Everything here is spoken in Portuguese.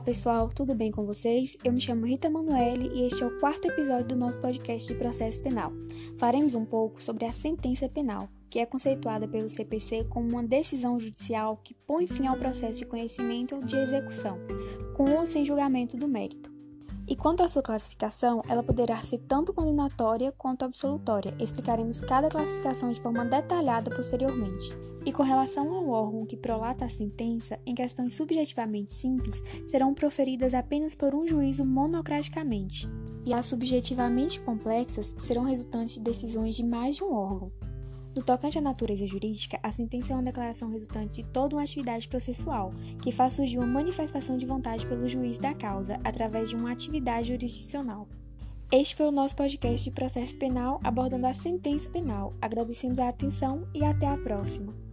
pessoal, tudo bem com vocês? Eu me chamo Rita Manuele e este é o quarto episódio do nosso podcast de processo penal. Faremos um pouco sobre a sentença penal, que é conceituada pelo CPC como uma decisão judicial que põe fim ao processo de conhecimento ou de execução, com ou sem julgamento do mérito. E quanto à sua classificação, ela poderá ser tanto condenatória quanto absolutória. Explicaremos cada classificação de forma detalhada posteriormente. E com relação ao órgão que prolata a sentença, em questões subjetivamente simples, serão proferidas apenas por um juízo monocraticamente, e as subjetivamente complexas serão resultantes de decisões de mais de um órgão. No tocante à natureza jurídica, a sentença é uma declaração resultante de toda uma atividade processual, que faz surgir uma manifestação de vontade pelo juiz da causa através de uma atividade jurisdicional. Este foi o nosso podcast de processo penal abordando a sentença penal. Agradecemos a atenção e até a próxima.